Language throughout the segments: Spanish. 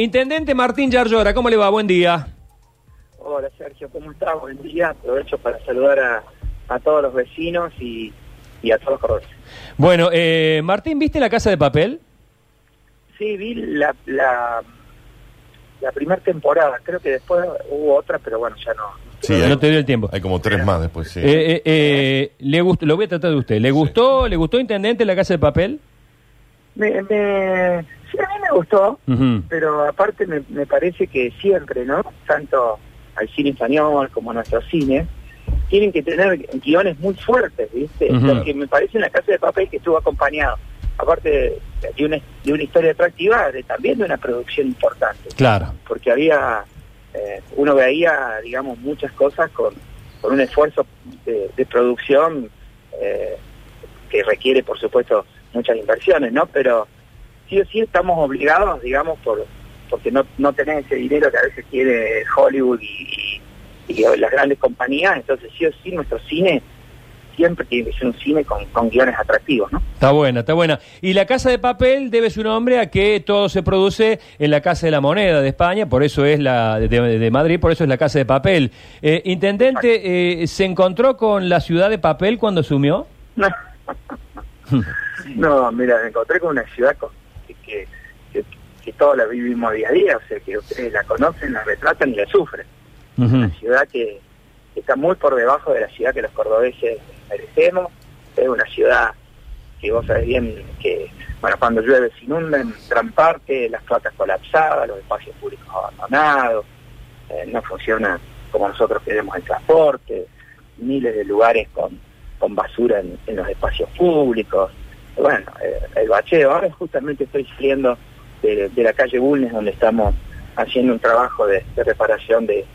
Intendente Martín Yarlora, ¿cómo le va? Buen día. Hola Sergio, ¿cómo estás? Buen día. Aprovecho para saludar a, a todos los vecinos y, y a todos los corredores. Bueno, eh, Martín, ¿viste la casa de papel? Sí, vi la, la, la primera temporada. Creo que después hubo otra, pero bueno, ya no. Sí, no hay, te dio el tiempo. hay como tres más después, sí. Eh, eh, eh, le gustó, lo voy a tratar de usted. ¿Le gustó, le gustó Intendente la casa de papel? Me, me, me gustó, pero aparte me, me parece que siempre, ¿no? Tanto al cine español como a nuestro cine, tienen que tener guiones muy fuertes, ¿viste? Ujú. Lo que me parece en la casa de papel que estuvo acompañado, aparte de, de una, de una historia atractiva, de, también de una producción importante. Claro. porque había, eh, uno veía, digamos, muchas cosas con, con un esfuerzo de, de producción eh, que requiere, por supuesto, muchas inversiones, ¿no? Pero sí o sí estamos obligados, digamos, por porque no, no tenés ese dinero que a veces quiere Hollywood y, y- y las grandes compañías, entonces sí o sí nuestro cine siempre tiene que ser un cine con, con guiones atractivos, ¿no? Está buena, está buena. Y la Casa de Papel debe su nombre a que todo se produce en la Casa de la Moneda de España, por eso es la de, de Madrid, por eso es la Casa de Papel. Eh, Intendente, eh, ¿se encontró con la ciudad de papel cuando sumió? No, mira, me encontré con una ciudad con- que, que, que, que todos la vivimos día a día, o sea, que ustedes la conocen, la retratan y la sufren. Ujú. Una ciudad que, que está muy por debajo de la ciudad que los cordobeses merecemos. Es una ciudad que vos sabés bien que, bueno, cuando llueve se inunda en gran parte, las placas colapsadas, los espacios públicos abandonados, eh, no funciona como nosotros queremos el transporte, miles de lugares con, con basura en, en los espacios públicos. Bueno, eh, el bacheo, ahora justamente estoy saliendo de, la calle Bulnes donde estamos haciendo un trabajo de, reparación de,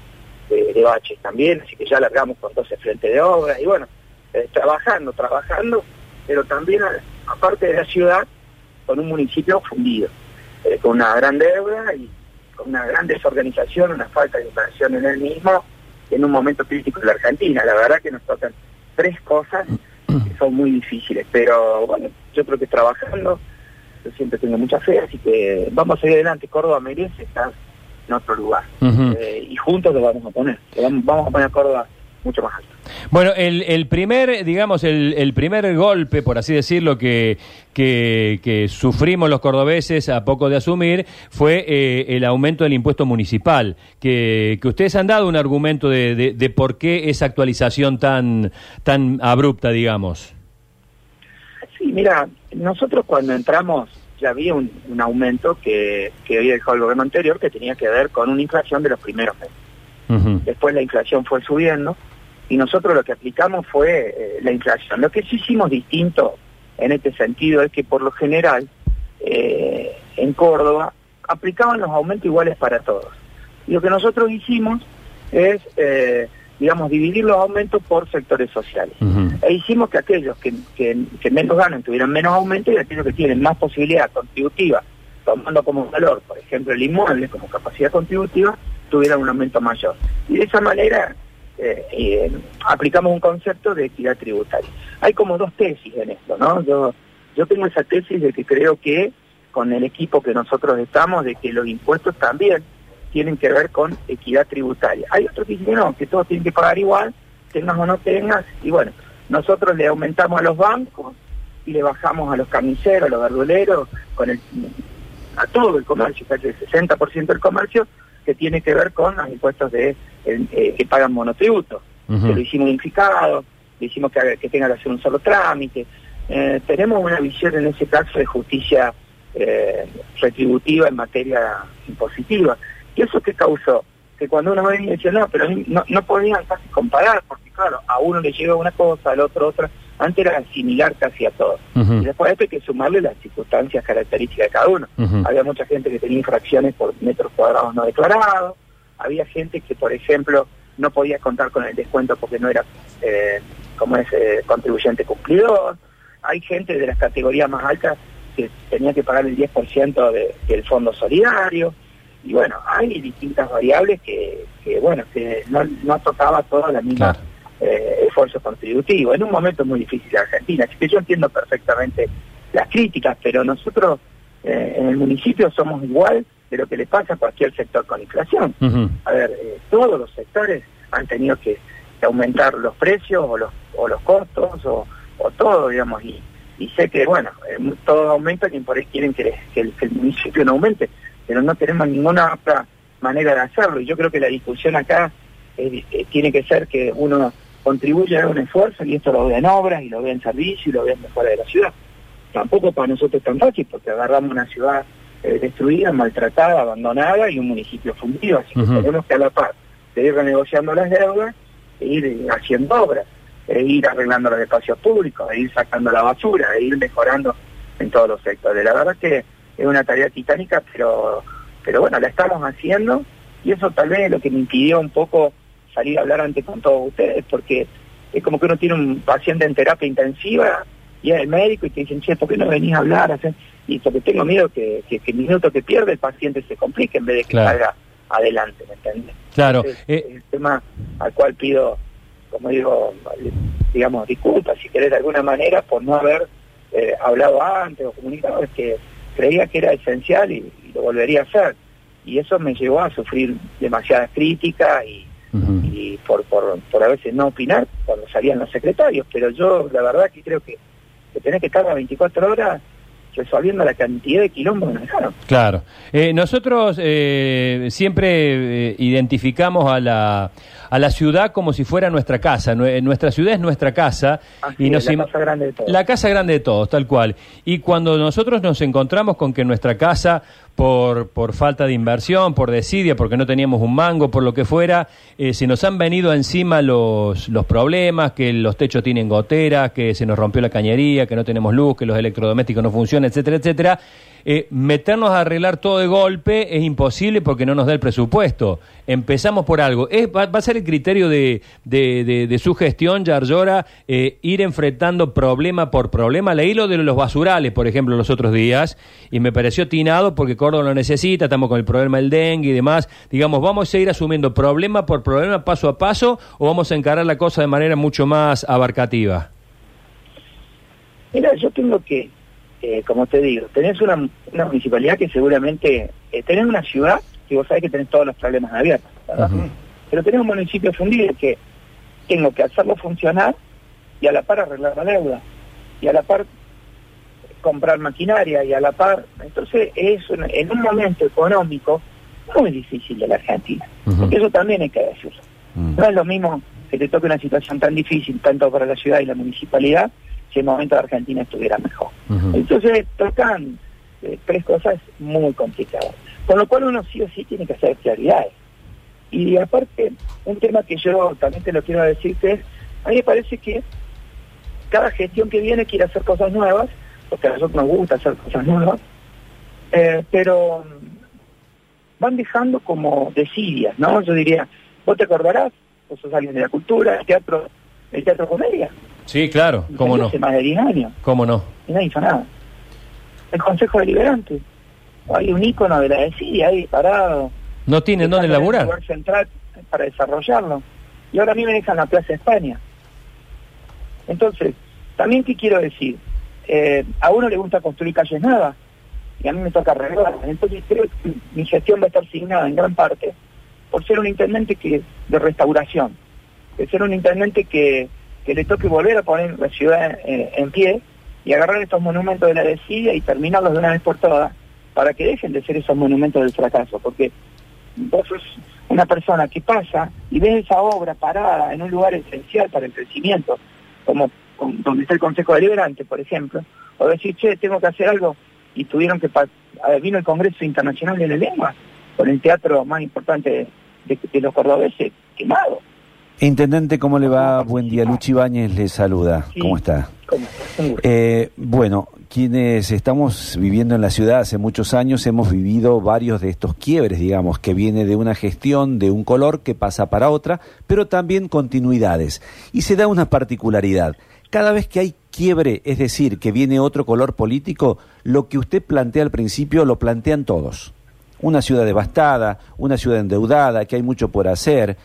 baches también, así que ya largamos con 12 frentes de obra y bueno, eh, trabajando, trabajando, pero también aparte de la ciudad, con un municipio fundido, eh, con una gran deuda y con una gran desorganización, una falta de inversión en el mismo, en un momento crítico de la Argentina. La verdad que nos tocan tres cosas que son muy difíciles, pero bueno, yo creo que trabajando, yo siempre tengo mucha fe, así que vamos a seguir adelante. Córdoba merece estar en otro lugar. Eh, y juntos lo vamos a poner. Vamos a poner a Córdoba mucho más alto. Bueno, el, el primer, digamos, el, el primer golpe, por así decirlo, que, que, que sufrimos los cordobeses a poco de asumir fue eh, el aumento del impuesto municipal. Que, que ustedes han dado un argumento de, de, de por qué esa actualización tan, tan abrupta, digamos. Sí, mira, nosotros cuando entramos ya había un, un aumento que, que había dejado el gobierno anterior que tenía que ver con una inflación de los primeros meses. Después la inflación fue subiendo y nosotros lo que aplicamos fue eh, la inflación. Lo que sí hicimos distinto en este sentido es que por lo general eh, en Córdoba aplicaban los aumentos iguales para todos. Y lo que nosotros hicimos es, eh, digamos, dividir los aumentos por sectores sociales. E hicimos que aquellos que, que- que menos ganan tuvieran menos aumento y aquellos que tienen más posibilidad contributiva, tomando como valor, por ejemplo, el inmueble como capacidad contributiva, tuvieran un aumento mayor. Y de esa manera eh, eh, aplicamos un concepto de equidad tributaria. Hay como dos tesis en esto, ¿no? Yo, yo tengo esa tesis de que creo que con el equipo que nosotros estamos, de que los impuestos también tienen que ver con equidad tributaria. Hay otros que dicen no, que todos tienen que pagar igual, tengas o no tengas, y bueno, nosotros le aumentamos a los bancos y le bajamos a los camiseros, a los verduleros, con el, a todo el comercio, casi el 60% del comercio, que tiene que ver con los impuestos de eh, que pagan monotributo. Ujú. Que lo hicimos unificado, le hicimos que, que tenga que hacer un solo trámite. Eh, tenemos una visión en ese caso de justicia eh, retributiva en materia impositiva. ¿Y eso qué causó? Que cuando uno venía y decía, no, pero no, no podían casi comparar, porque claro, a uno le llega una cosa, al otro otra. Antes era similar casi a todos. Ujú. Y después hay que sumarle las circunstancias características de cada uno. Había mucha gente que tenía infracciones por metros cuadrados no declarados. Había gente que, por ejemplo, no podía contar con el descuento porque no era, eh, como es, eh, contribuyente cumplidor. Hay gente de las categorías más altas que tenía que pagar el 10% de- del fondo solidario. Y bueno, hay distintas variables que, que bueno, que no, no tocaba toda la misma Claro. eh, esfuerzo contributivo, en un momento muy difícil de Argentina. Así que yo entiendo perfectamente las críticas, pero nosotros eh, en el municipio somos igual de lo que le pasa a cualquier sector con inflación. A ver, eh, todos los sectores han tenido que, aumentar los precios o los, o los costos o, todo, digamos, y, y sé que, bueno, eh, todo aumenta y por ahí quieren que, el, municipio no aumente, pero no tenemos ninguna otra manera de hacerlo. Y yo creo que la discusión acá eh, tiene que ser que uno contribuye a un esfuerzo y esto lo ve en obras y lo ve en servicio y lo ve en mejora de la ciudad. Tampoco para nosotros es tan fácil porque agarramos una ciudad eh, destruida, maltratada, abandonada y un municipio fundido. Así que tenemos que a la par de ir renegociando las deudas, e ir haciendo obras, e ir arreglando los espacios públicos, e ir sacando la basura, e ir mejorando en todos los sectores. La verdad que es una tarea titánica, pero, pero bueno, la estamos haciendo y eso tal vez es lo que me impidió un poco salir a hablar antes con todos ustedes, porque es como que uno tiene un paciente en terapia intensiva y es el médico y te dicen, che, ¿por qué no venís a hablar? y porque tengo miedo que, que, el minuto que pierde el paciente se complique en vez de que salga adelante, ¿me entiendes? Claro. Eh, el tema al cual pido, como digo, digamos, disculpas, si querés de alguna manera, por no haber eh, hablado antes o comunicado, es que creía que era esencial y, lo volvería a hacer. Y eso me llevó a sufrir demasiadas críticas y, y por, por, por a veces no opinar cuando salían los secretarios. Pero yo, la verdad, que creo que, que tenés que estar las 24 horas resolviendo la cantidad de quilombos que nos dejaron. Claro. Eh, nosotros eh, siempre eh, identificamos a la, a la ciudad como si fuera nuestra casa. Nuestra ciudad es nuestra casa. y nos la casa grande de todos. La casa grande de todos, tal cual. Y cuando nosotros nos encontramos con que nuestra casa por, por falta de inversión, por desidia, porque no teníamos un mango, por lo que fuera, eh, se nos han venido encima los, los problemas, que los techos tienen goteras, que se nos rompió la cañería, que no tenemos luz, que los electrodomésticos no funcionan, etcétera, etcétera. Eh, meternos a arreglar todo de golpe es imposible porque no nos da el presupuesto. Empezamos por algo. Va, a ser el criterio de, de, su gestión, Yarlora, eh, ir enfrentando problema por problema. Leí lo de los basurales, por ejemplo, los otros días, y me pareció tinado porque Córdoba lo necesita, estamos con el problema del dengue y demás. Digamos, ¿vamos a ir asumiendo problema por problema, paso a paso, o vamos a encarar la cosa de manera mucho más abarcativa? Mira, yo tengo que eh, como te digo, tenés una, municipalidad que seguramente, eh, tenés una ciudad que vos sabés que tenés todos los problemas abiertos, Pero tenés un municipio fundido que tengo que hacerlo funcionar y a la par arreglar la deuda, y a la par comprar maquinaria, y a la par... Entonces es en un momento económico muy difícil de la Argentina, porque eso también hay que decirlo. No es lo mismo que te toque una situación tan difícil, tanto para la ciudad y la municipalidad, si el momento de Argentina estuviera mejor. Entonces tocan eh, tres cosas muy complicadas. Con lo cual uno sí o sí tiene que hacer prioridades. Y aparte, un tema que yo también te lo quiero decir que es, a mí me parece que cada gestión que viene quiere hacer cosas nuevas, porque a nosotros nos gusta hacer cosas nuevas, eh, pero van dejando como desidias, ¿no? Yo diría, vos te acordarás, vos sos alguien de la cultura, el teatro, el teatro comedia, Sí, claro, cómo no. Hace más de 10 años. ¿Cómo no? Y nadie hizo nada. El Consejo Deliberante. Hay un ícono de la ESI ahí parado. No tienen dónde laburar. lugar central para desarrollarlo. Y ahora a mí me dejan la Plaza España. Entonces, también qué quiero decir, eh, a uno le gusta construir calles nuevas y a mí me toca arreglar. Entonces creo que mi gestión va a estar signada en gran parte por ser un intendente que de restauración, de ser un intendente que que le toque volver a poner la ciudad eh, en pie y agarrar estos monumentos de la desidia y terminarlos de una vez por todas para que dejen de ser esos monumentos del fracaso, porque vos sos una persona que pasa y ves esa obra parada en un lugar esencial para el crecimiento, como, donde está el Consejo Deliberante, por ejemplo, o decir, che, tengo que hacer algo, y tuvieron que, vino el Congreso Internacional de la Lengua, con el teatro más importante de, de los cordobeses quemado. Intendente, ¿cómo le va? Buen día. Luchi Báñez le saluda. ¿Cómo está? Eh, bueno, quienes estamos viviendo en la ciudad hace muchos años hemos vivido varios de estos quiebres, digamos, que viene de una gestión de un color que pasa para otra, pero también continuidades. Y se da una particularidad. Cada vez que hay quiebre, es decir, que viene otro color político, lo que usted plantea al principio lo plantean todos. Una ciudad devastada, una ciudad endeudada, que hay mucho por hacer,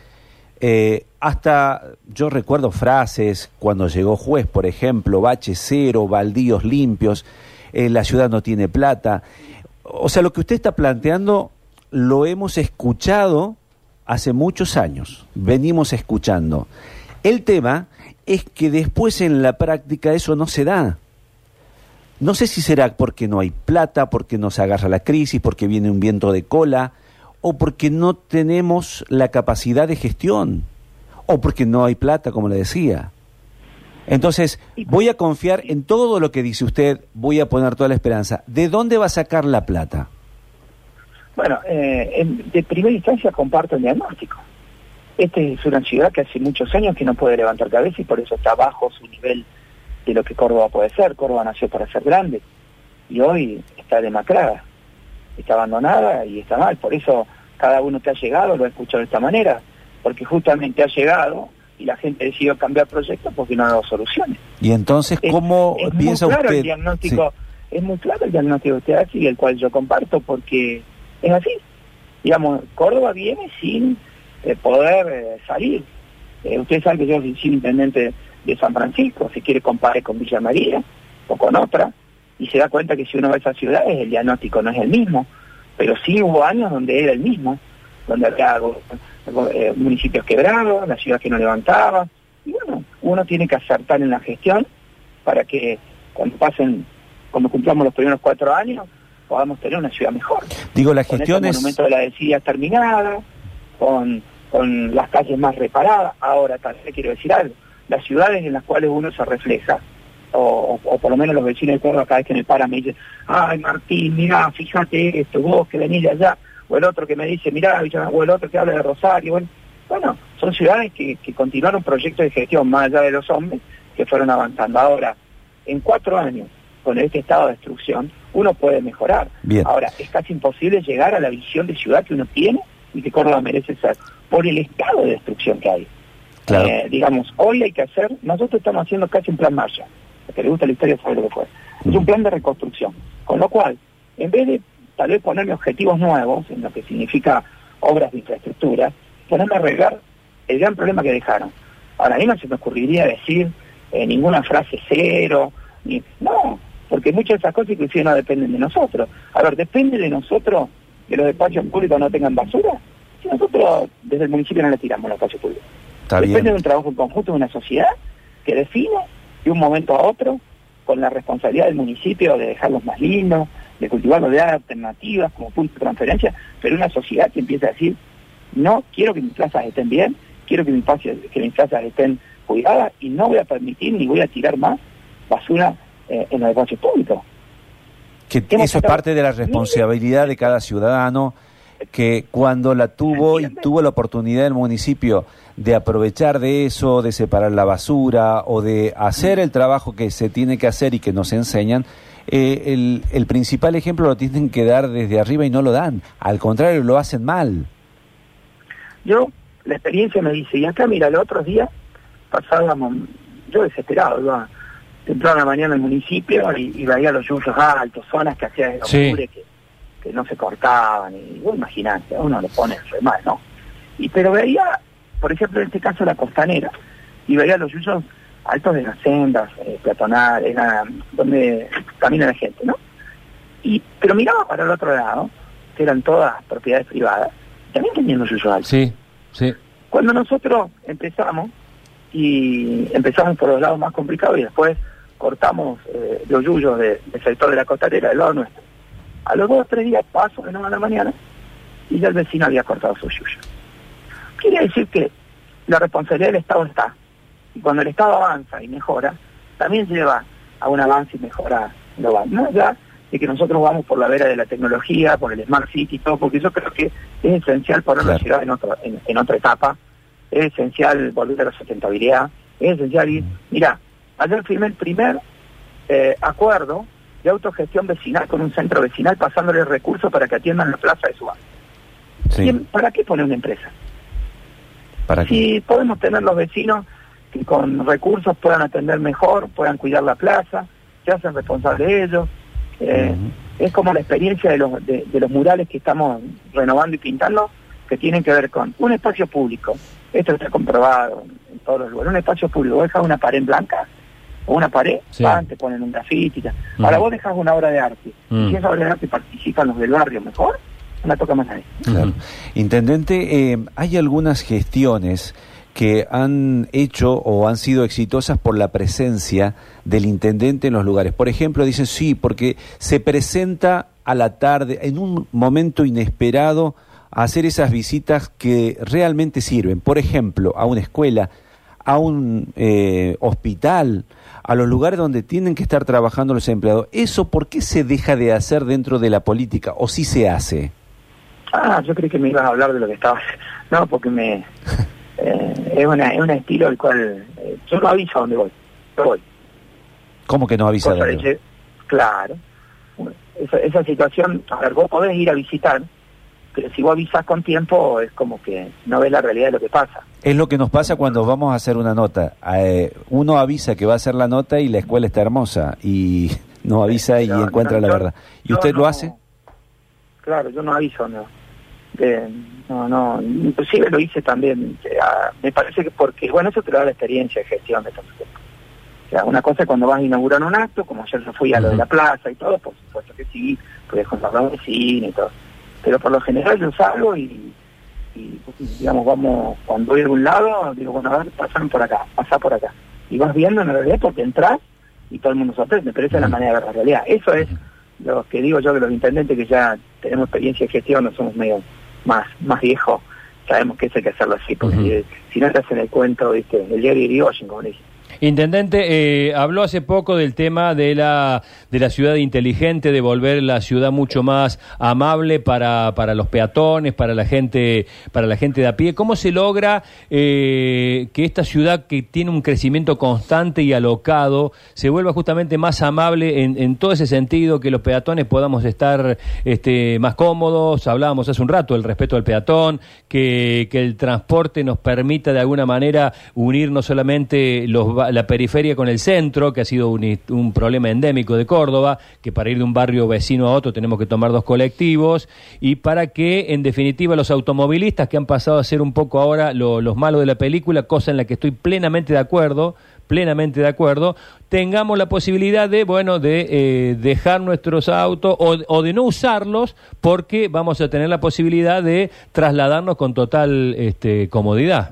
eh, hasta yo recuerdo frases cuando llegó juez, por ejemplo, bache cero, baldíos limpios, eh, la ciudad no tiene plata. O sea, lo que usted está planteando lo hemos escuchado hace muchos años, venimos escuchando. El tema es que después en la práctica eso no se da. No sé si será porque no hay plata, porque nos agarra la crisis, porque viene un viento de cola, o porque no tenemos la capacidad de gestión, o porque no hay plata, como le decía. Entonces, voy a confiar en todo lo que dice usted, voy a poner toda la esperanza. ¿De dónde va a sacar la plata? Bueno, eh, de primera instancia comparto el diagnóstico. Esta es una ciudad que hace muchos años que no puede levantar cabeza y por eso está bajo su nivel de lo que Córdoba puede ser. Córdoba nació para ser grande y hoy está demacrada, está abandonada y está mal. Por eso cada uno que ha llegado lo ha escuchado de esta manera, porque justamente ha llegado y la gente decidió cambiar proyectos porque no ha dado soluciones. Y entonces, ¿cómo piensa muy claro usted? El diagnóstico, Es muy claro el diagnóstico que usted hace y el cual yo comparto porque es así. Digamos, Córdoba viene sin eh, poder eh, salir. Eh, usted sabe que yo soy intendente de San Francisco, si quiere compare con Villa María o con otra, y se da cuenta que si uno va a esas ciudades el diagnóstico no es el mismo, pero sí hubo años donde era el mismo, donde había eh, municipios quebrados, la ciudad que no levantaba, y bueno, uno tiene que acertar en la gestión para que cuando pasen, cuando cumplamos los primeros cuatro años, podamos tener una ciudad mejor. Digo, la gestión es... Con el monumento de la desidia terminada, con, con las calles más reparadas, ahora también quiero decir algo, las ciudades en las cuales uno se refleja, o, por lo menos los vecinos de Córdoba cada vez que me paran me dicen, ay Martín, mira, fíjate esto, vos que venís de allá, o el otro que me dice, mira, o el otro que habla de Rosario, bueno, bueno son ciudades que, que continuaron proyectos de gestión más allá de los hombres que fueron avanzando. Ahora, en cuatro años, con este estado de destrucción, uno puede mejorar. Ahora, es casi imposible llegar a la visión de ciudad que uno tiene y que Córdoba merece ser, por el estado de destrucción que hay. Eh, digamos, hoy hay que hacer, nosotros estamos haciendo casi un plan Marshall, que le gusta la historia sabe lo que fue. Es un plan de reconstrucción, con lo cual, en vez de tal vez ponerme objetivos nuevos, en lo que significa obras de infraestructura, ponerme a arreglar el gran problema que dejaron. Ahora, a mí no se me ocurriría decir eh, ninguna frase cero, ni, no, porque muchas de esas cosas inclusive no dependen de nosotros. A ver, depende de nosotros que los despachos públicos no tengan basura. Si nosotros desde el municipio no le tiramos los despachos públicos. Depende de un trabajo en conjunto de una sociedad que define de un momento a otro con la responsabilidad del municipio de dejarlos más lindos, de cultivarlos de alternativas como punto de transferencia, pero una sociedad que empieza a decir, no quiero que mis plazas estén bien, quiero que mis, que mis plazas estén cuidadas y no voy a permitir ni voy a tirar más basura eh, en los espacios públicos. Que eso es parte de la responsabilidad de cada ciudadano que cuando la tuvo y tuvo la oportunidad el municipio de aprovechar de eso, de separar la basura o de hacer el trabajo que se tiene que hacer y que nos enseñan, eh, el, el principal ejemplo lo tienen que dar desde arriba y no lo dan. Al contrario, lo hacen mal. Yo, la experiencia me dice, y acá mira, el otro día pasábamos, yo desesperado, iba temprano a la mañana al municipio y, veía los yuyos altos, zonas que hacía de que que no se cortaban, y vos imaginate, uno le pone re mal, ¿no? Y pero veía, por ejemplo, en este caso la costanera, y veía los yuyos altos de las sendas, eh, peatonales, donde camina la gente, ¿no? Y, pero miraba para el otro lado, que eran todas propiedades privadas, también tenían los yuyos altos. Sí, sí. Cuando nosotros empezamos, y empezamos por los lados más complicados y después cortamos eh, los yuyos del sector de la costanera del lado nuestro a los dos o tres días paso de nuevo a la mañana y ya el vecino había cortado su yuyo. Quiere decir que la responsabilidad del Estado está. Y cuando el Estado avanza y mejora, también lleva a un avance y mejora global. No ya de que nosotros vamos por la vera de la tecnología, por el Smart City y todo, porque yo creo que es esencial poner la ciudad en, otro, en, otra etapa, es esencial volver a la sustentabilidad, es esencial ir... Mira, ayer firmé el primer eh, acuerdo de autogestión vecinal con un centro vecinal pasándole recursos para que atiendan la plaza de su barrio. ¿Para qué pone una empresa? ¿Para si podemos tener los vecinos que con recursos puedan atender mejor, puedan cuidar la plaza, se hacen responsables de ellos. Eh, es como la experiencia de los, de, los murales que estamos renovando y pintando, que tienen que ver con un espacio público. Esto está comprobado en todos los lugares. Un espacio público, deja una pared blanca o una pared, van, te ponen un grafiti. Ahora vos dejas una obra de arte, y si esa obra de arte participan los del barrio mejor, no toca más nadie. Intendente, eh, hay algunas gestiones que han hecho o han sido exitosas por la presencia del intendente en los lugares. Por ejemplo, dicen sí, porque se presenta a la tarde, en un momento inesperado, a hacer esas visitas que realmente sirven. Por ejemplo, a una escuela, a un eh, hospital, a los lugares donde tienen que estar trabajando los empleados. ¿Eso por qué se deja de hacer dentro de la política o si se hace? Ah, yo creí que me ibas a hablar de lo que estaba... No, porque me... Eh, es, una, es un estilo el cual... Eh, yo no aviso a dónde voy. Yo voy. ¿Cómo que no avisa dónde Claro. Esa, esa situación, a ver, vos podés ir a visitar, pero si vos avisas con tiempo es como que no ves la realidad de lo que pasa. Es lo que nos pasa cuando vamos a hacer una nota. Eh, uno avisa que va a hacer la nota y la escuela está hermosa y no avisa y encuentra la verdad. ¿Y usted lo hace? Claro, yo no aviso, no. no, no, inclusive lo hice también. me parece que porque, bueno, eso te da la experiencia de gestión de estos O sea, una cosa es cuando vas a inaugurar un acto, como ayer yo fui a lo de la plaza y todo, por supuesto que sí, puedes contar la vecina y todo pero por lo general yo salgo y, digamos, vamos, cuando voy a algún lado, digo, bueno, a ver, pasan por acá, pasa por acá. Y vas viendo en realidad porque entras y todo el mundo sorprende, pero esa es la manera de ver la realidad. Eso es lo que digo yo que los intendentes que ya tenemos experiencia de gestión, no somos medio más, más viejos, sabemos que eso hay que hacerlo así, porque si, no te hacen el cuento, ¿viste? el diario de Washington, como dice. Intendente, eh, habló hace poco del tema de la, de la ciudad inteligente, de volver la ciudad mucho más amable para, para los peatones, para la gente, para la gente de a pie. ¿Cómo se logra eh, que esta ciudad que tiene un crecimiento constante y alocado se vuelva justamente más amable en, en todo ese sentido, que los peatones podamos estar este, más cómodos? Hablábamos hace un rato del respeto al peatón, que, que el transporte nos permita de alguna manera unir no solamente los la periferia con el centro, que ha sido un, problema endémico de Córdoba, que para ir de un barrio vecino a otro tenemos que tomar dos colectivos, y para que, en definitiva, los automovilistas, que han pasado a ser un poco ahora los malos de la película, cosa en la que estoy plenamente de acuerdo, plenamente de acuerdo, tengamos la posibilidad de, bueno, de eh, dejar nuestros autos o, o, de no usarlos porque vamos a tener la posibilidad de trasladarnos con total este, comodidad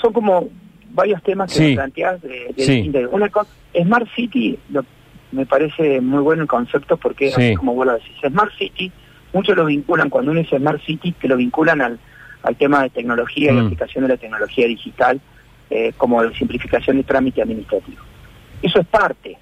son como varios temas que planteas de, Una cosa, Smart City, me parece muy bueno el concepto porque, como vos lo decís, Smart City, muchos lo vinculan, cuando uno dice Smart City, que lo vinculan al, al tema de tecnología y mm. aplicación de la tecnología digital eh, como de simplificación de trámite administrativo. Eso es parte,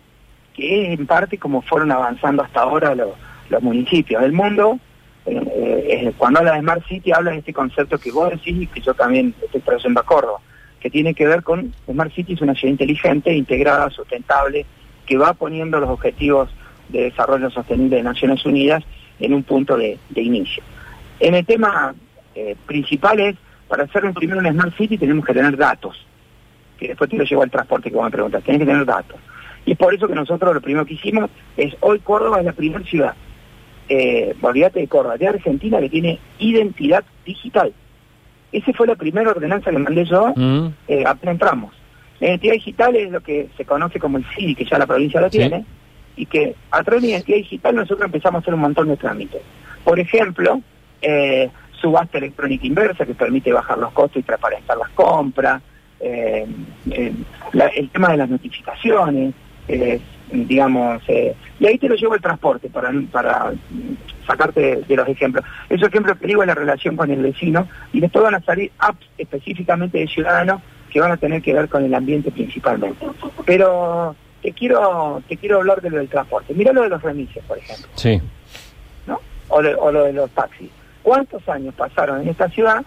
que es en parte como fueron avanzando hasta ahora los, los municipios del mundo, eh, eh, cuando habla de Smart City habla de este concepto que vos decís y que yo también estoy trayendo a Córdoba, que tiene que ver con Smart City es una ciudad inteligente, integrada, sustentable, que va poniendo los objetivos de desarrollo sostenible de Naciones Unidas en un punto de, inicio. En el tema eh, principal es, para hacer un primero una Smart City tenemos que tener datos, que después te lo llevo al transporte que vos me preguntas, tenés que tener datos. Y es por eso que nosotros lo primero que hicimos es, hoy Córdoba es la primera ciudad, eh, olvídate de Córdoba, de Argentina que tiene identidad digital. Esa fue la primera ordenanza que mandé yo, mm. eh, apenas entramos. La identidad digital es lo que se conoce como el CIDI, que ya la provincia lo tiene, y que a través de la identidad digital nosotros empezamos a hacer un montón de trámites. Por ejemplo, eh, subasta electrónica inversa, que permite bajar los costos y transparentar las compras, eh, eh, el tema de las notificaciones, digamos, y ahí te lo llevo el transporte para, para sacarte de, los ejemplos. Esos ejemplos que digo es la relación con el vecino y después van a salir apps específicamente de ciudadanos que van a tener que ver con el ambiente principalmente. Pero te quiero te quiero hablar de lo del transporte. Mira lo de los remises, por ejemplo. Sí. ¿No? O, lo de los taxis. ¿Cuántos años pasaron en esta ciudad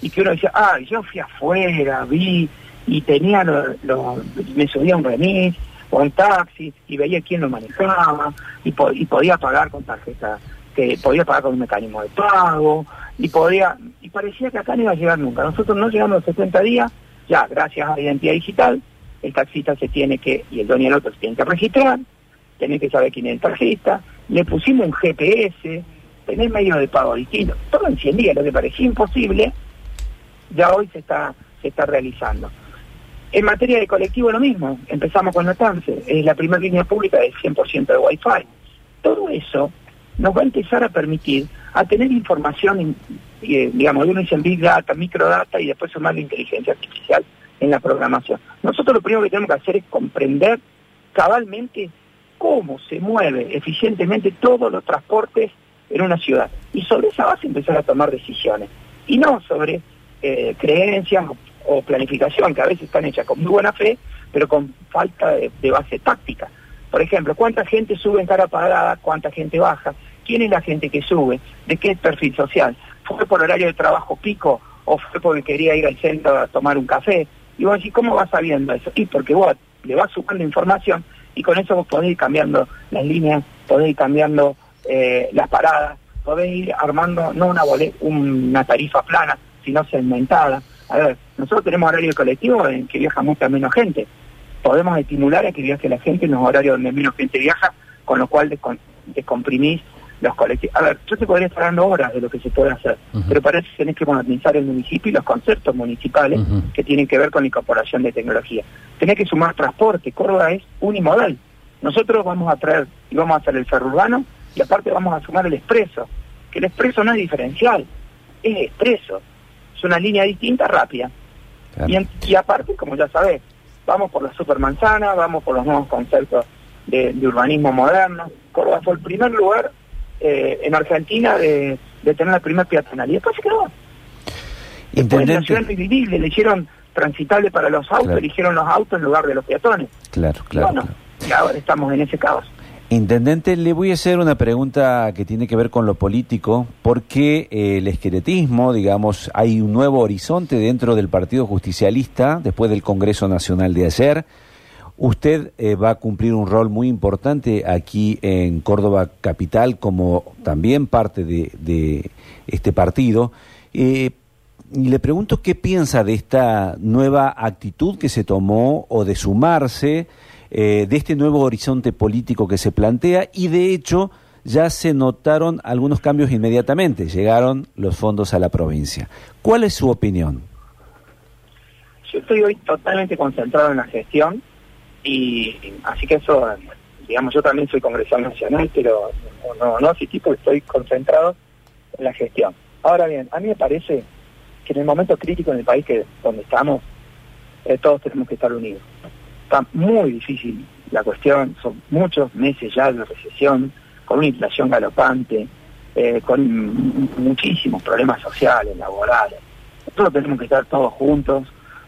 y que uno decía, ah, yo fui afuera, vi y tenía lo, me subía un remis o un taxi y veía quién lo manejaba y, y podía pagar con tarjeta que podía pagar con un mecanismo de pago, y podía, y parecía que acá no iba a llegar nunca. Nosotros no llegamos a los 70 días, ya gracias a la identidad digital, el taxista se tiene que, y el dueño del otro se tiene que registrar, tiene que saber quién es el taxista, le pusimos un GPS, tener medio de pago distinto, todo en 100 días, lo que parecía imposible, ya hoy se está, se está realizando. En materia de colectivo lo mismo, empezamos con la TANSE, es la primera línea pública del 100% de Wi-Fi. Todo eso nos va a empezar a permitir a tener información, eh, digamos, uno dice Big Data, Microdata y después sumar la inteligencia artificial en la programación. Nosotros lo primero que tenemos que hacer es comprender cabalmente cómo se mueve eficientemente todos los transportes en una ciudad. Y sobre esa base empezar a tomar decisiones. Y no sobre eh, creencias o, planificación, que a veces están hechas con muy buena fe, pero con falta de, base táctica. Por ejemplo, ¿cuánta gente sube en cara parada? ¿Cuánta gente baja? ¿Quién es la gente que sube? ¿De qué perfil social? ¿Fue por horario de trabajo pico o fue porque quería ir al centro a tomar un café? Y vos decís, ¿cómo vas sabiendo eso? Y porque vos le vas sumando información y con eso vos podés ir cambiando las líneas, podés ir cambiando eh, las paradas, podés ir armando no una, una tarifa plana, sino segmentada. A ver, nosotros tenemos horario colectivo en que viaja mucha menos gente. Podemos estimular a que viaje la gente en los horarios donde menos gente viaja, con lo cual descomprimís los colectivos. A ver, yo te podría estar dando horas de lo que se puede hacer, pero para eso tenés que modernizar el municipio y los conceptos municipales que tienen que ver con la incorporación de tecnología. Tenés que sumar transporte. Córdoba es unimodal. Nosotros vamos a traer y vamos a hacer el ferro urbano y aparte vamos a sumar el expreso, que el expreso no es diferencial, es expreso. Es una línea distinta, rápida. Y, aparte, como ya sabés, vamos por la supermanzana, vamos por los nuevos conceptos de, de urbanismo moderno. Córdoba fue el primer lugar eh, en Argentina de, tener la primera peatonal. Y después se quedó. Después la ciudad le hicieron transitable para los autos, eligieron los autos en lugar de los peatones. Claro, claro. Y, ahora estamos en ese caos. Intendente, le voy a hacer una pregunta que tiene que ver con lo político, porque eh, el esqueletismo, digamos, hay un nuevo horizonte dentro del Partido Justicialista después del Congreso Nacional de ayer. Usted eh, va a cumplir un rol muy importante aquí en Córdoba Capital como también parte de, este partido. Eh, y le pregunto qué piensa de esta nueva actitud que se tomó o de sumarse, eh, de este nuevo horizonte político que se plantea y de hecho ya se notaron algunos cambios inmediatamente, llegaron los fondos a la provincia. ¿Cuál es su opinión? Yo estoy hoy totalmente concentrado en la gestión y así que eso, digamos, yo también soy congresal nacional, pero no, no así tipo estoy concentrado en la gestión. Ahora bien, a mí me parece que en el momento crítico en el país que donde estamos, eh, todos tenemos que estar unidos. Está muy difícil la cuestión, son muchos meses ya de recesión, con una inflación galopante, eh, con muchísimos problemas sociales, laborales. Nosotros tenemos que estar todos juntos,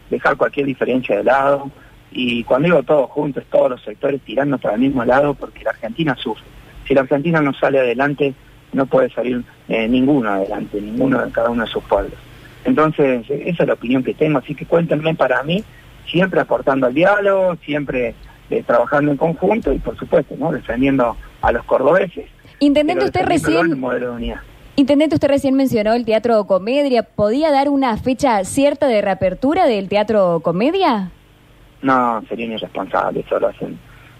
dejar cualquier diferencia de lado y cuando digo todos juntos, todos los sectores tirando para el mismo lado, porque la Argentina sufre. Si la Argentina no sale adelante, no puede salir eh, ninguno adelante, ninguno de cada uno de sus pueblos. Entonces, esa es la opinión que tengo, así que cuéntenme para mí, siempre aportando al diálogo, siempre eh, trabajando en conjunto y por supuesto, ¿no? defendiendo a los cordobeses. Intendente, usted recién... Intendente, usted recién mencionó el Teatro Comedia. ¿Podía dar una fecha cierta de reapertura del Teatro Comedia? No, sería irresponsable, eso lo hacen.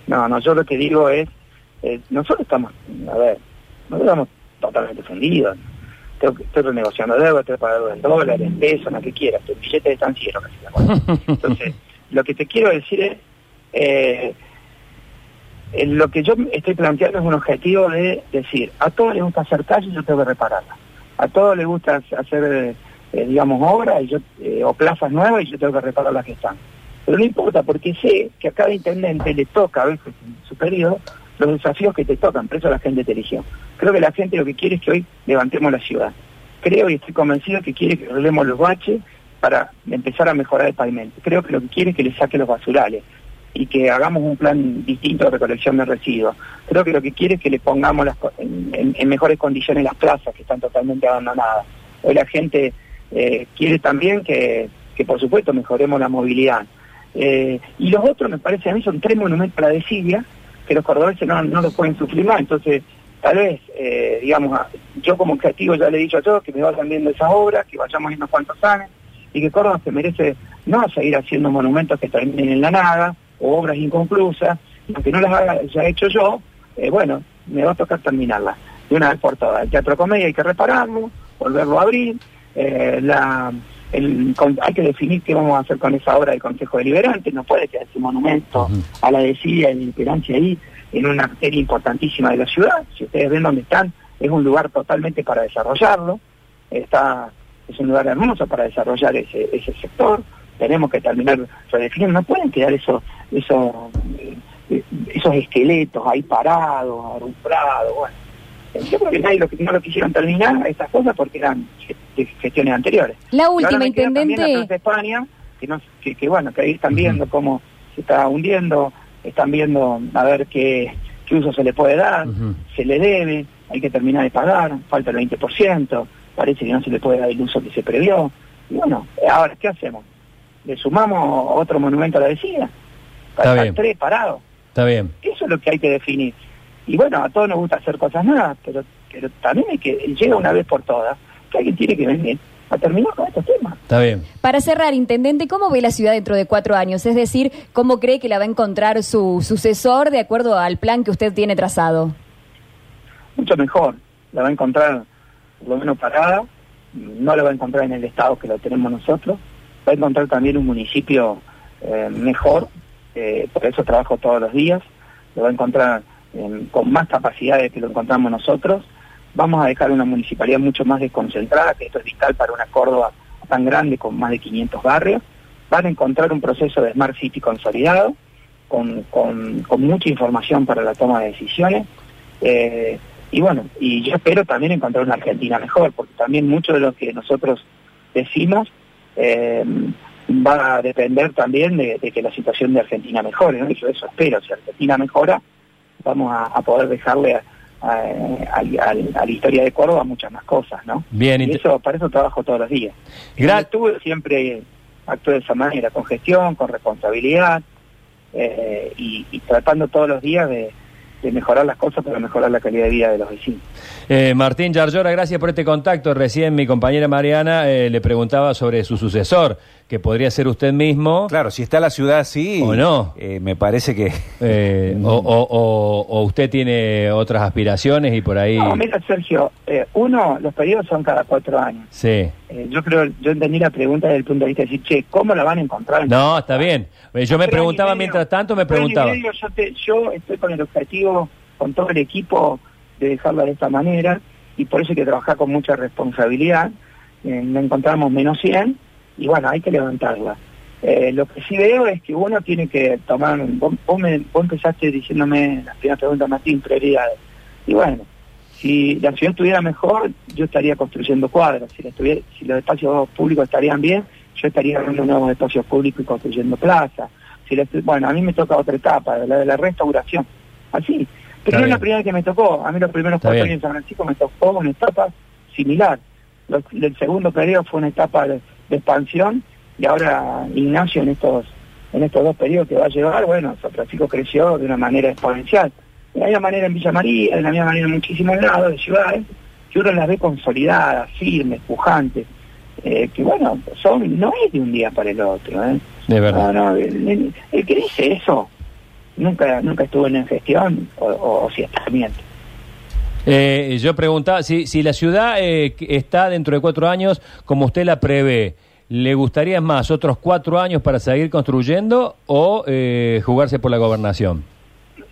No, no, yo lo que digo es, eh, nosotros estamos, a ver, nosotros estamos totalmente fundidos. Estoy renegociando deuda, estoy pagando en dólares, en pesos, en lo que quieras, el billete de San Cielo casi Entonces, lo que te quiero decir es, eh, lo que yo estoy planteando es un objetivo de decir, a todos les gusta hacer calles, yo tengo que repararlas. A todos les gusta hacer, eh, digamos, obras y yo, o plazas nuevas y yo tengo que reparar las que están. Pero no importa, porque sé que a cada intendente le toca, a veces en su periodo, los desafíos que te tocan, por eso la gente te eligió. Creo que la gente lo que quiere es que hoy levantemos la ciudad. Creo y estoy convencido que quiere que arreglemos los baches para empezar a mejorar el pavimento. Creo que lo que quiere es que le saque los basurales y que hagamos un plan distinto de recolección de residuos. Creo que lo que quiere es que le pongamos en, mejores condiciones las plazas que están totalmente abandonadas. Hoy la gente eh, quiere también que, que, por supuesto, mejoremos la movilidad. Eh, y los otros, me parece a mí, son tres monumentos a la desidia que los cordobeses no, no los pueden sufrir más. Entonces, tal vez, eh, digamos, yo como objetivo ya le he dicho a todos que me vayan viendo esas obras, que vayamos viendo cuántos años, y que Córdoba se merece no seguir haciendo monumentos que terminen en la nada, o obras inconclusas, aunque no las haya hecho yo, eh, bueno, me va a tocar terminarlas de una vez por todas. El Teatro Comedia hay que repararlo, volverlo a abrir, la hay que definir qué vamos a hacer con esa obra del Consejo Deliberante, no puede quedar ese monumento a la desidia y la esperanza ahí. en una arteria importantísima de la ciudad. Si ustedes ven dónde están, es un lugar totalmente para desarrollarlo. Está, es un lugar hermoso para desarrollar ese, ese sector. Tenemos que terminar redefiniendo. No pueden quedar esos, esos, eh, esos esqueletos ahí parados, arrumbrados. Bueno, yo creo que nadie lo, no lo quisieron terminar estas cosas porque eran gestiones anteriores. La última, intendente. de España, que, no, que, que, bueno, que ahí están viendo cómo se está hundiendo, están viendo a ver qué, qué uso se le puede dar, se le debe, hay que terminar de pagar, falta el 20%, parece que no se le puede dar el uso que se previó. Y bueno, ahora, ¿qué hacemos? ¿Le sumamos otro monumento a la vecina? Para estar tres parados. Está bien. Eso es lo que hay que definir. Y bueno, a todos nos gusta hacer cosas nuevas, pero, pero también hay que, llega una vez por todas, que alguien tiene que venir a terminar con estos temas. Está bien. Para cerrar, Intendente, ¿cómo ve la ciudad dentro de cuatro años? Es decir, ¿cómo cree que la va a encontrar su sucesor de acuerdo al plan que usted tiene trazado? Mucho mejor. La va a encontrar por lo menos parada, no la va a encontrar en el estado que lo tenemos nosotros, va a encontrar también un municipio eh, mejor, eh, por eso trabajo todos los días, lo va a encontrar con más capacidades que lo encontramos nosotros, Vamos a dejar una municipalidad mucho más desconcentrada, que esto es vital para una Córdoba tan grande con más de 500 barrios. Van a encontrar un proceso de Smart City consolidado, con, con, mucha información para la toma de decisiones. Eh, y bueno, y yo espero también encontrar una Argentina mejor, porque también mucho de lo que nosotros decimos eh, va a depender también de, que la situación de Argentina mejore. ¿no? yo eso espero, si Argentina mejora, vamos a, a poder dejarle a, a, la historia de Córdoba muchas más cosas, ¿no? Bien, y eso, para eso trabajo todos los días. Gracias. siempre actúo de esa manera, con gestión, con responsabilidad eh, y, tratando todos los días de, de mejorar las cosas para mejorar la calidad de vida de los vecinos. Eh, Martín Yarlora, gracias por este contacto. Recién mi compañera Mariana eh, le preguntaba sobre su sucesor, que podría ser usted mismo. Claro, si está la ciudad así. O no. Eh, me parece que. o, usted tiene otras aspiraciones y por ahí. No, mira, Sergio, uno, los periodos son cada cuatro años. Sí. Yo creo, yo entendí la pregunta desde el punto de vista de decir, che, ¿cómo la van a encontrar? No, está bien. Yo me preguntaba mientras tanto, me preguntaba. yo, yo estoy con el objetivo, con todo el equipo de dejarla de esta manera y por eso hay que trabajar con mucha responsabilidad. Eh, no encontramos menos 100 y bueno, hay que levantarla. Eh, lo que sí veo es que uno tiene que tomar, vos, vos, me, vos empezaste diciéndome la primera pregunta, Martín, prioridades. Y bueno, si la ciudad estuviera mejor, yo estaría construyendo cuadras. Si, si los espacios públicos estarían bien, yo estaría abriendo nuevos espacios públicos y construyendo plazas. Si bueno, a mí me toca otra etapa, la de la restauración. Así, pero no es la primera vez que me tocó. A mí los primeros cuatro años en San Francisco me tocó una etapa similar. el segundo periodo fue una etapa de, expansión y ahora Ignacio en estos en estos dos periodos que va a llevar, bueno, San Francisco creció de una manera exponencial. De la misma manera en Villa María, de la misma manera en muchísimos lados de ciudades, que uno las ve consolidadas, firmes, pujantes, eh, que bueno, son no es de un día para el otro. ¿eh? De verdad. No, el, que dice eso nunca nunca estuvo en gestión o, si está miente. Eh, yo preguntaba, si, si la ciudad eh, está dentro de cuatro años como usted la prevé, ¿le gustaría más otros cuatro años para seguir construyendo o eh, jugarse por la gobernación?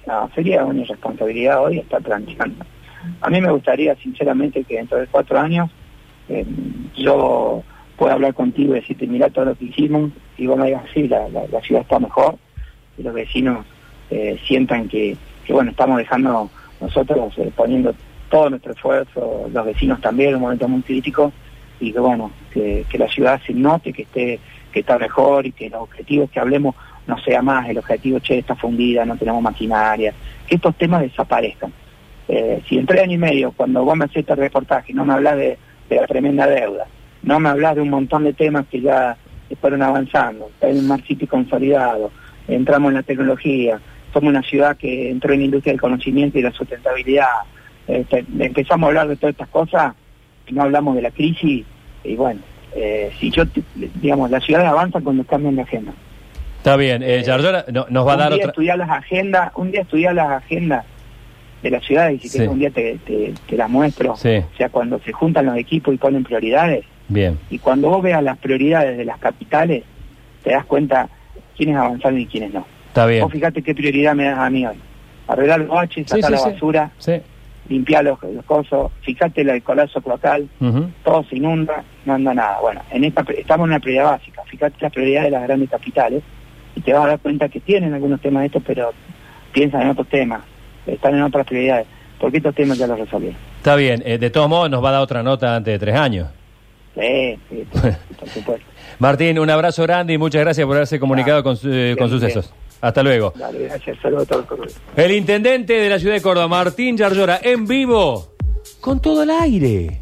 No, sería una irresponsabilidad hoy estar planteando. A mí me gustaría, sinceramente, que dentro de cuatro años yo pueda hablar contigo y decirte, mira todo lo que hicimos, y vos me digas, sí, la, la ciudad está mejor, y los vecinos eh, sientan que, bueno, estamos dejando nosotros eh, poniendo todo nuestro esfuerzo, los vecinos también en un momento muy crítico, y que bueno, que, la ciudad se note que esté, que está mejor y que los objetivos que hablemos no sea más el objetivo, che, está fundida, no tenemos maquinaria, que estos temas desaparezcan. Eh, si en tres años y medio, cuando vos me haces este reportaje, no me hablas de, la tremenda deuda, no me hablas de un montón de temas que ya fueron avanzando, hay un Mar City consolidado, entramos en la tecnología, somos una ciudad que entró en la industria del conocimiento y la sustentabilidad. Este, empezamos a hablar de todas estas cosas no hablamos de la crisis y bueno, eh, si yo, digamos, las ciudades avanzan cuando cambian de agenda. Está bien, eh, eh nos va a dar otra... Estudiar las agendas, un día estudiar las agendas de las ciudades y si un día te, te, las muestro. O sea, cuando se juntan los equipos y ponen prioridades. Bien. Y cuando vos veas las prioridades de las capitales, te das cuenta quiénes avanzaron y quiénes no. Está bien. Vos fíjate qué prioridad me das a mí hoy. arreglar los baches, sacar la basura, limpiar los, los cosos, fíjate el colapso cloacal, todo se inunda, no anda nada. Bueno, en esta estamos en una prioridad básica, fíjate las prioridades de las grandes capitales y te vas a dar cuenta que tienen algunos temas de estos, pero piensan en otros temas, están en otras prioridades, porque estos temas ya los resolvieron. Está bien, eh, de todos modos nos va a dar otra nota antes de tres años. Sí, sí, por supuesto. Martín, un abrazo grande y muchas gracias por haberse comunicado con, eh, con sucesos. Hasta luego. Dale, gracias. Saludos a todos. El intendente de la ciudad de Córdoba, Martín Yarlora, en vivo, con todo el aire.